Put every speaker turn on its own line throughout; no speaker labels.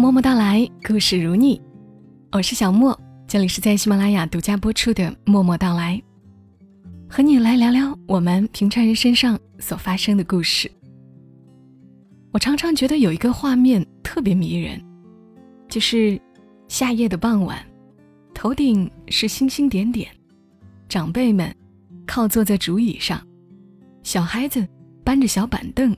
默默到来，故事如你，我是小莫，这里是在喜马拉雅独家播出的《默默到来》，和你来聊聊我们平常人身上所发生的故事。我常常觉得有一个画面特别迷人，就是夏夜的傍晚，头顶是星星点点，长辈们靠坐在竹椅上，小孩子搬着小板凳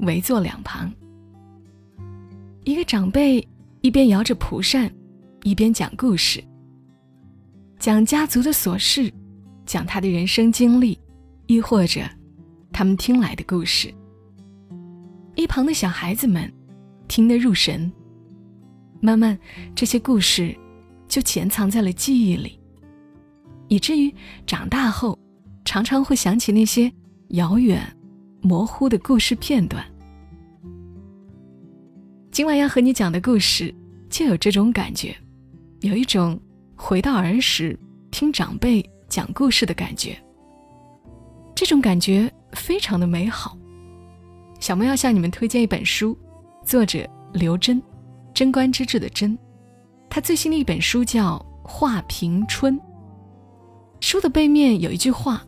围坐两旁。一个长辈一边摇着蒲扇，一边讲故事，讲家族的琐事，讲他的人生经历，亦或者他们听来的故事。一旁的小孩子们听得入神，慢慢这些故事就潜藏在了记忆里，以至于长大后常常会想起那些遥远、模糊的故事片段。今晚要和你讲的故事，就有这种感觉，有一种回到儿时听长辈讲故事的感觉。这种感觉非常的美好。小莫要向你们推荐一本书，作者刘真，贞观之治的贞。他最新的一本书叫《画屏春》。书的背面有一句话：“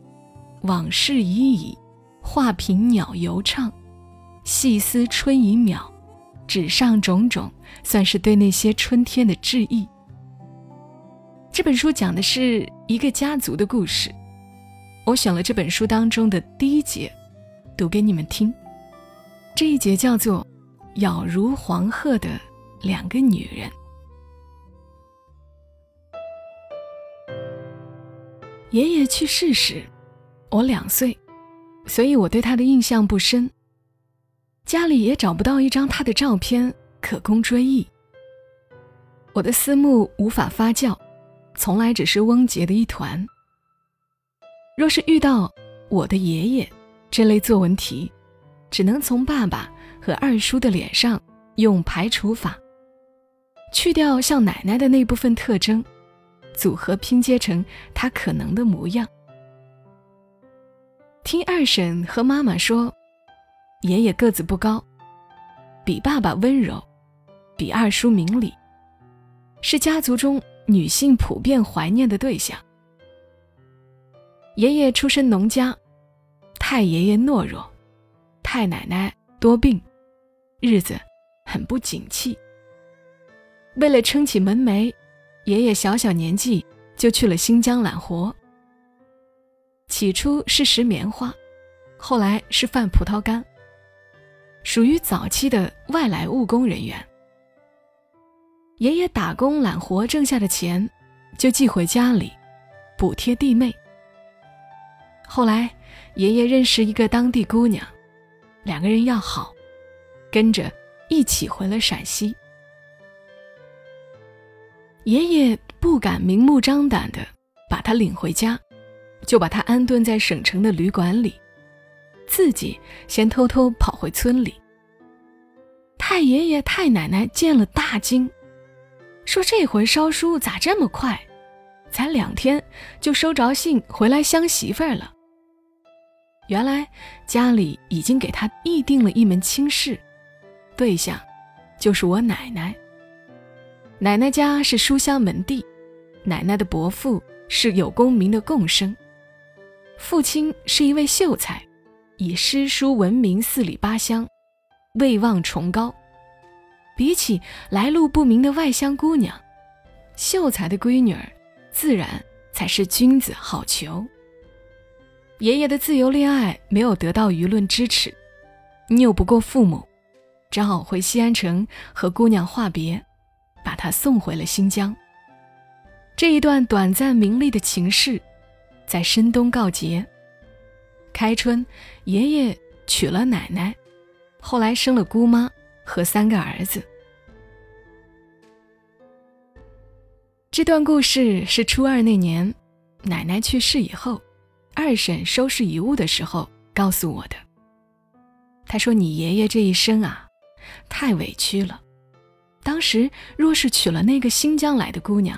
往事已矣，画屏鸟犹唱，细思春已渺。”纸上种种，算是对那些春天的致意。这本书讲的是一个家族的故事，我选了这本书当中的第一节，读给你们听。这一节叫做《杳如黄鹤的两个女人》。爷爷去世时，我两岁，所以我对他的印象不深。家里也找不到一张他的照片可供追忆。我的思慕无法发酵，从来只是翁结的一团。若是遇到我的爷爷这类作文题，只能从爸爸和二叔的脸上用排除法，去掉像奶奶的那部分特征，组合拼接成他可能的模样。听二婶和妈妈说。爷爷个子不高，比爸爸温柔，比二叔明理，是家族中女性普遍怀念的对象。爷爷出身农家，太爷爷懦弱，太奶奶多病，日子很不景气。为了撑起门楣，爷爷小小年纪就去了新疆揽活。起初是拾棉花，后来是贩葡萄干。属于早期的外来务工人员。爷爷打工揽活挣下的钱，就寄回家里，补贴弟妹。后来，爷爷认识一个当地姑娘，两个人要好，跟着一起回了陕西。爷爷不敢明目张胆的把她领回家，就把她安顿在省城的旅馆里。自己先偷偷跑回村里。太爷爷、太奶奶见了大惊，说：“这回烧书咋这么快？才两天就收着信回来相媳妇儿了。”原来家里已经给他议定了一门亲事，对象就是我奶奶。奶奶家是书香门第，奶奶的伯父是有功名的贡生，父亲是一位秀才。以诗书闻名四里八乡，位望崇高。比起来路不明的外乡姑娘，秀才的闺女儿，自然才是君子好逑。爷爷的自由恋爱没有得到舆论支持，拗不过父母，只好回西安城和姑娘话别，把她送回了新疆。这一段短暂名利的情事，在深冬告捷。开春，爷爷娶了奶奶，后来生了姑妈和三个儿子。这段故事是初二那年，奶奶去世以后，二婶收拾遗物的时候告诉我的。她说：“你爷爷这一生啊，太委屈了。当时若是娶了那个新疆来的姑娘，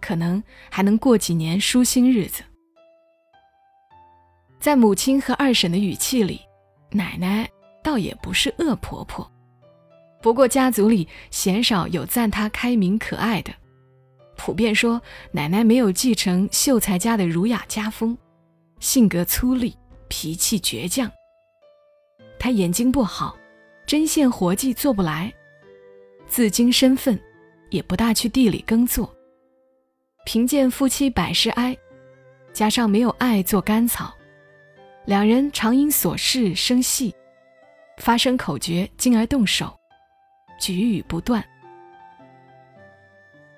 可能还能过几年舒心日子。”在母亲和二婶的语气里，奶奶倒也不是恶婆婆，不过家族里鲜少有赞她开明可爱的，普遍说奶奶没有继承秀才家的儒雅家风，性格粗粝，脾气倔强。他眼睛不好，针线活计做不来，自矜身份，也不大去地里耕作。贫贱夫妻百事哀，加上没有爱做甘草，两人常因琐事生隙，发生口角，进而动手，举语不断。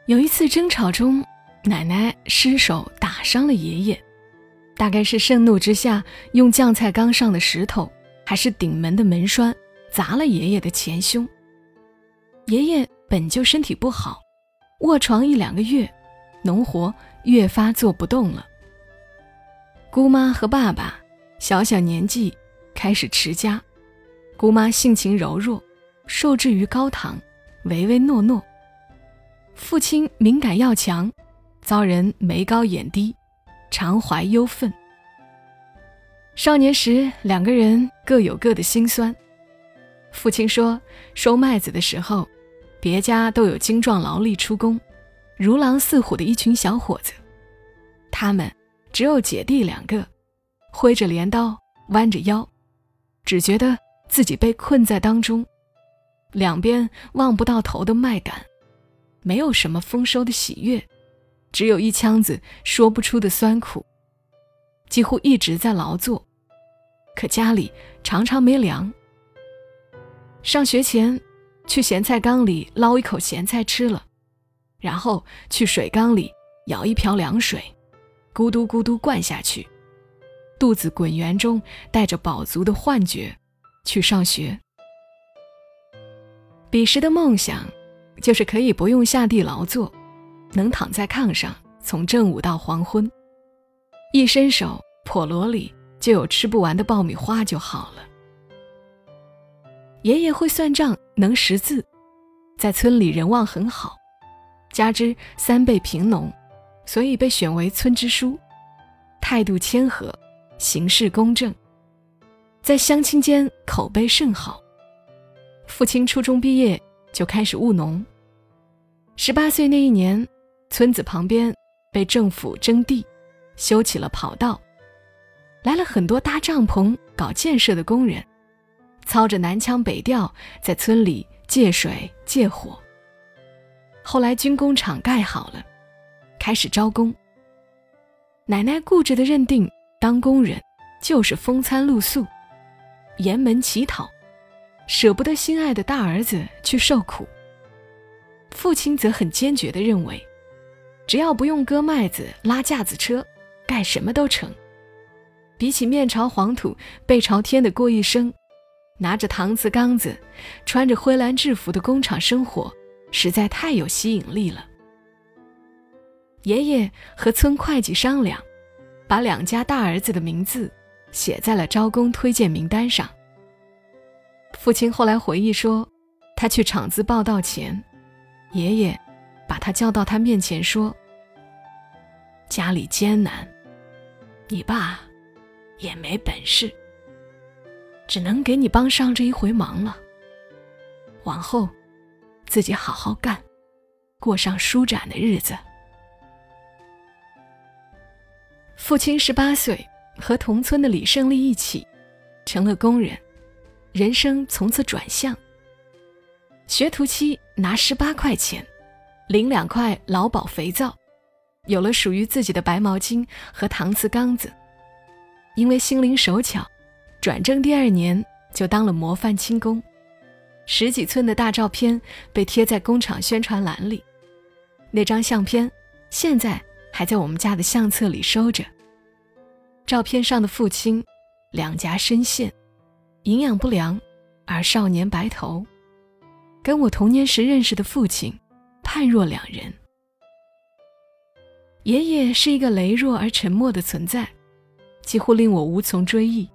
有一次争吵中，奶奶失手打伤了爷爷，大概是盛怒之下用酱菜缸上的石头。还是顶门的门栓砸了爷爷的前胸。爷爷本就身体不好，卧床一两个月，农活越发做不动了。姑妈和爸爸小小年纪开始持家，姑妈性情柔弱，受制于高堂，唯唯诺诺。父亲敏感要强，遭人眉高眼低，常怀忧愤。少年时，两个人各有各的辛酸。父亲说，收麦子的时候，别家都有精壮劳力出工，如狼似虎的一群小伙子，他们只有姐弟两个，挥着镰刀，弯着腰，只觉得自己被困在当中，两边望不到头的麦秆，没有什么丰收的喜悦，只有一腔子说不出的酸苦，几乎一直在劳作。可家里常常没粮。上学前，去咸菜缸里捞一口咸菜吃了，然后去水缸里舀一瓢凉水，咕嘟咕嘟灌下去，肚子滚圆中带着饱足的幻觉，去上学。彼时的梦想，就是可以不用下地劳作，能躺在炕上从正午到黄昏，一伸手笸箩里。就有吃不完的爆米花就好了。爷爷会算账，能识字，在村里人望很好，加之三辈贫农，所以被选为村支书，态度谦和，行事公正，在乡亲间口碑甚好。父亲初中毕业就开始务农，十八岁那一年，村子旁边被政府征地，修起了跑道。来了很多搭帐篷、搞建设的工人，操着南腔北调，在村里借水借火。后来军工厂盖好了，开始招工。奶奶固执的认定，当工人就是风餐露宿、沿门乞讨，舍不得心爱的大儿子去受苦。父亲则很坚决地认为，只要不用割麦子、拉架子车，干什么都成。比起面朝黄土背朝天的过一生，拿着搪瓷缸子，穿着灰蓝制服的工厂生活，实在太有吸引力了。爷爷和村会计商量，把两家大儿子的名字写在了招工推荐名单上。父亲后来回忆说，他去厂子报道前，爷爷把他叫到他面前说：“家里艰难，你爸。”也没本事，只能给你帮上这一回忙了。往后，自己好好干，过上舒展的日子。父亲十八岁，和同村的李胜利一起，成了工人，人生从此转向。学徒期拿十八块钱，领两块劳保肥皂，有了属于自己的白毛巾和搪瓷缸子。因为心灵手巧，转正第二年就当了模范轻工，十几寸的大照片被贴在工厂宣传栏里。那张相片现在还在我们家的相册里收着。照片上的父亲，两颊深陷，营养不良，而少年白头，跟我童年时认识的父亲判若两人。爷爷是一个羸弱而沉默的存在。几乎令我无从追忆。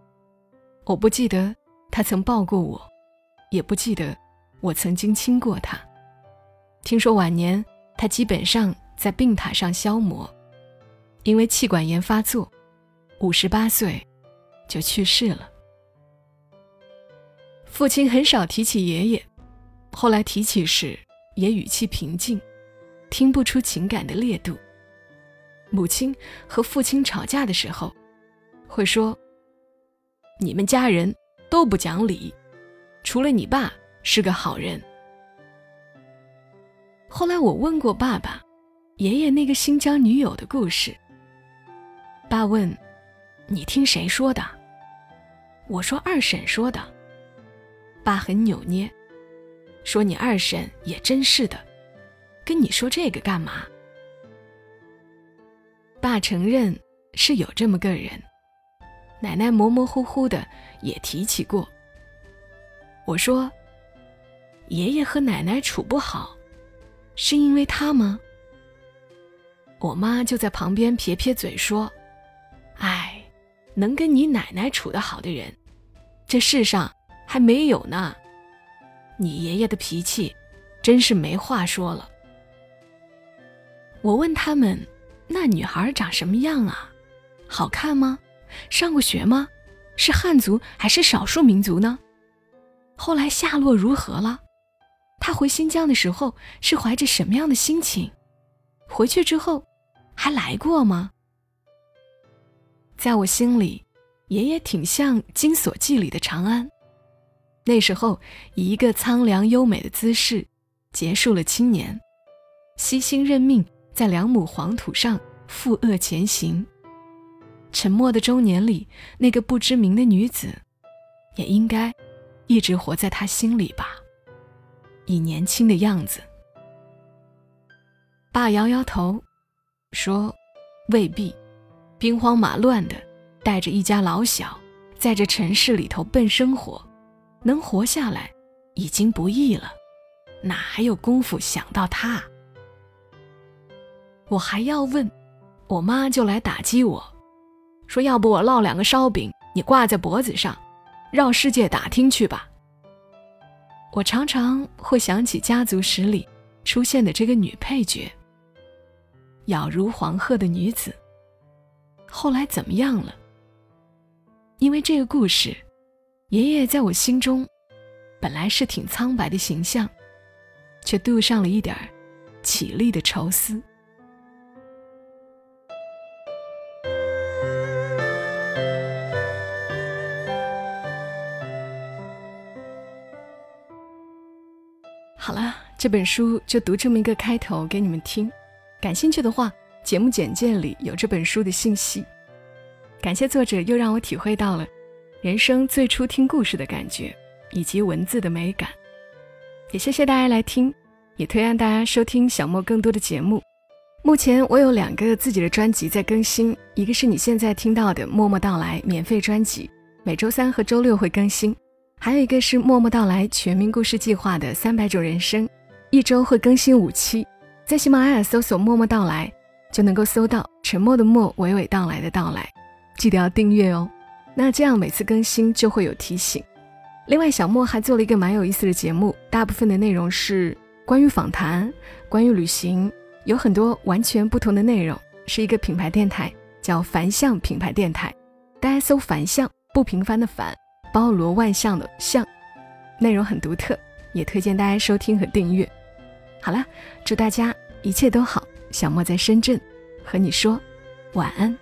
我不记得他曾抱过我，也不记得我曾经亲过他。听说晚年他基本上在病榻上消磨，因为气管炎发作，五十八岁就去世了。父亲很少提起爷爷，后来提起时也语气平静，听不出情感的烈度。母亲和父亲吵架的时候，会说：“你们家人都不讲理，除了你爸是个好人。”后来我问过爸爸，爷爷那个新交女友的故事。爸问：“你听谁说的？”我说：“二婶说的。”爸很扭捏，说：“你二婶也真是的，跟你说这个干嘛？”爸承认是有这么个人，奶奶模模糊糊的也提起过。我说：“爷爷和奶奶处不好。”是因为他吗？我妈就在旁边撇撇嘴说：“哎，能跟你奶奶处得好的人，这世上还没有呢。你爷爷的脾气，真是没话说了。”我问他们：“那女孩长什么样啊？好看吗？上过学吗？是汉族还是少数民族呢？后来下落如何了？”他回新疆的时候是怀着什么样的心情？回去之后还来过吗？在我心里，爷爷挺像《金锁记》里的长安，那时候以一个苍凉优美的姿势结束了青年，悉心认命，在两亩黄土上负恶前行。沉默的中年里，那个不知名的女子，也应该一直活在他心里吧。以年轻的样子，爸摇摇头，说：“未必，兵荒马乱的，带着一家老小，在这城市里头奔生活，能活下来已经不易了，哪还有功夫想到他？”我还要问，我妈就来打击我，说：“要不我烙两个烧饼，你挂在脖子上，绕世界打听去吧。”我常常会想起家族史里出现的这个女配角，杳如黄鹤的女子。后来怎么样了？因为这个故事，爷爷在我心中本来是挺苍白的形象，却镀上了一点绮丽的愁思。好了，这本书就读这么一个开头给你们听。感兴趣的话，节目简介里有这本书的信息。感谢作者，又让我体会到了人生最初听故事的感觉，以及文字的美感。也谢谢大家来听，也推荐大家收听小莫更多的节目。目前我有两个自己的专辑在更新，一个是你现在听到的《默默到来》免费专辑，每周三和周六会更新。还有一个是默默到来全民故事计划的三百种人生，一周会更新五期，在喜马拉雅搜索“默默到来”就能够搜到沉默的默，娓娓道来的到来，记得要订阅哦。那这样每次更新就会有提醒。另外，小莫还做了一个蛮有意思的节目，大部分的内容是关于访谈、关于旅行，有很多完全不同的内容，是一个品牌电台，叫凡向品牌电台。大家搜“凡向”，不平凡的凡。包罗万象的象，内容很独特，也推荐大家收听和订阅。好了，祝大家一切都好。小莫在深圳，和你说晚安。